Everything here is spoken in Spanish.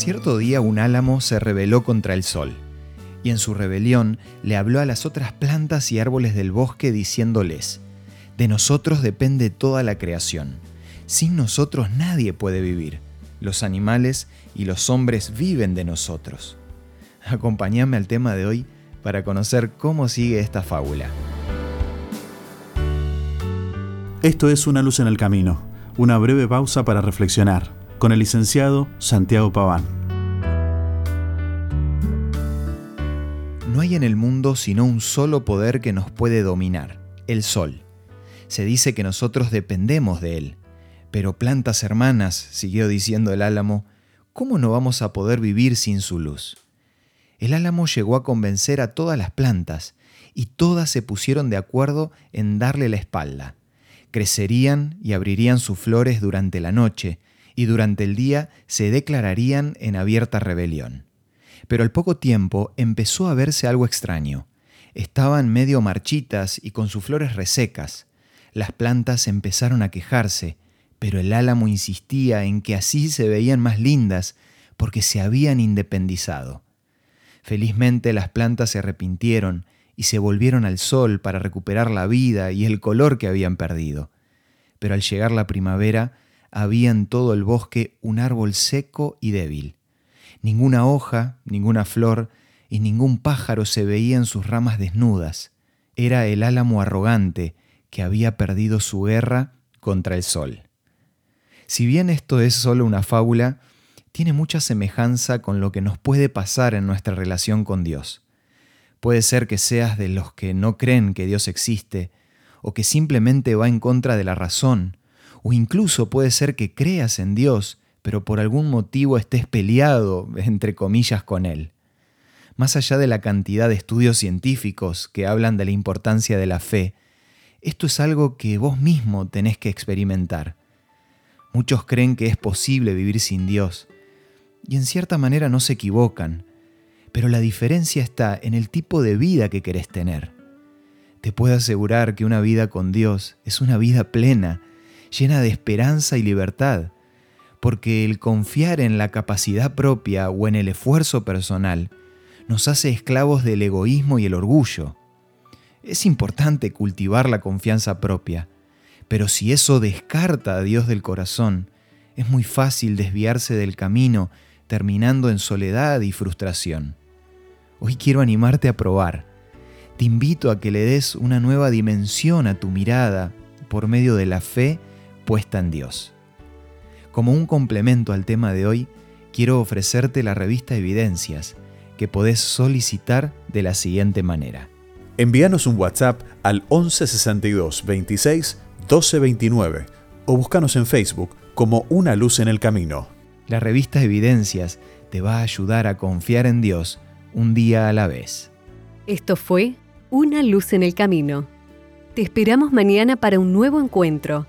Cierto día un álamo se rebeló contra el sol, y en su rebelión le habló a las otras plantas y árboles del bosque diciéndoles, De nosotros depende toda la creación. Sin nosotros nadie puede vivir. Los animales y los hombres viven de nosotros. Acompáñame al tema de hoy para conocer cómo sigue esta fábula. Esto es Una luz en el camino, una breve pausa para reflexionar con el licenciado Santiago Paván. No hay en el mundo sino un solo poder que nos puede dominar, el sol. Se dice que nosotros dependemos de él. Pero plantas hermanas, siguió diciendo el álamo, ¿cómo no vamos a poder vivir sin su luz? El álamo llegó a convencer a todas las plantas, y todas se pusieron de acuerdo en darle la espalda. Crecerían y abrirían sus flores durante la noche, y durante el día se declararían en abierta rebelión. Pero al poco tiempo empezó a verse algo extraño. Estaban medio marchitas y con sus flores resecas. Las plantas empezaron a quejarse, pero el álamo insistía en que así se veían más lindas porque se habían independizado. Felizmente las plantas se arrepintieron y se volvieron al sol para recuperar la vida y el color que habían perdido. Pero al llegar la primavera, había en todo el bosque un árbol seco y débil. Ninguna hoja, ninguna flor y ningún pájaro se veía en sus ramas desnudas. Era el álamo arrogante que había perdido su guerra contra el sol. Si bien esto es solo una fábula, tiene mucha semejanza con lo que nos puede pasar en nuestra relación con Dios. Puede ser que seas de los que no creen que Dios existe, o que simplemente va en contra de la razón, o incluso puede ser que creas en Dios, pero por algún motivo estés peleado, entre comillas, con Él. Más allá de la cantidad de estudios científicos que hablan de la importancia de la fe, esto es algo que vos mismo tenés que experimentar. Muchos creen que es posible vivir sin Dios, y en cierta manera no se equivocan, pero la diferencia está en el tipo de vida que querés tener. Te puedo asegurar que una vida con Dios es una vida plena, llena de esperanza y libertad, porque el confiar en la capacidad propia o en el esfuerzo personal nos hace esclavos del egoísmo y el orgullo. Es importante cultivar la confianza propia, pero si eso descarta a Dios del corazón, es muy fácil desviarse del camino terminando en soledad y frustración. Hoy quiero animarte a probar. Te invito a que le des una nueva dimensión a tu mirada por medio de la fe puesta en Dios. Como un complemento al tema de hoy, quiero ofrecerte la revista Evidencias, que podés solicitar de la siguiente manera. Envíanos un WhatsApp al 1162 26 1229 o búscanos en Facebook como Una Luz en el Camino. La revista Evidencias te va a ayudar a confiar en Dios un día a la vez. Esto fue Una Luz en el Camino. Te esperamos mañana para un nuevo encuentro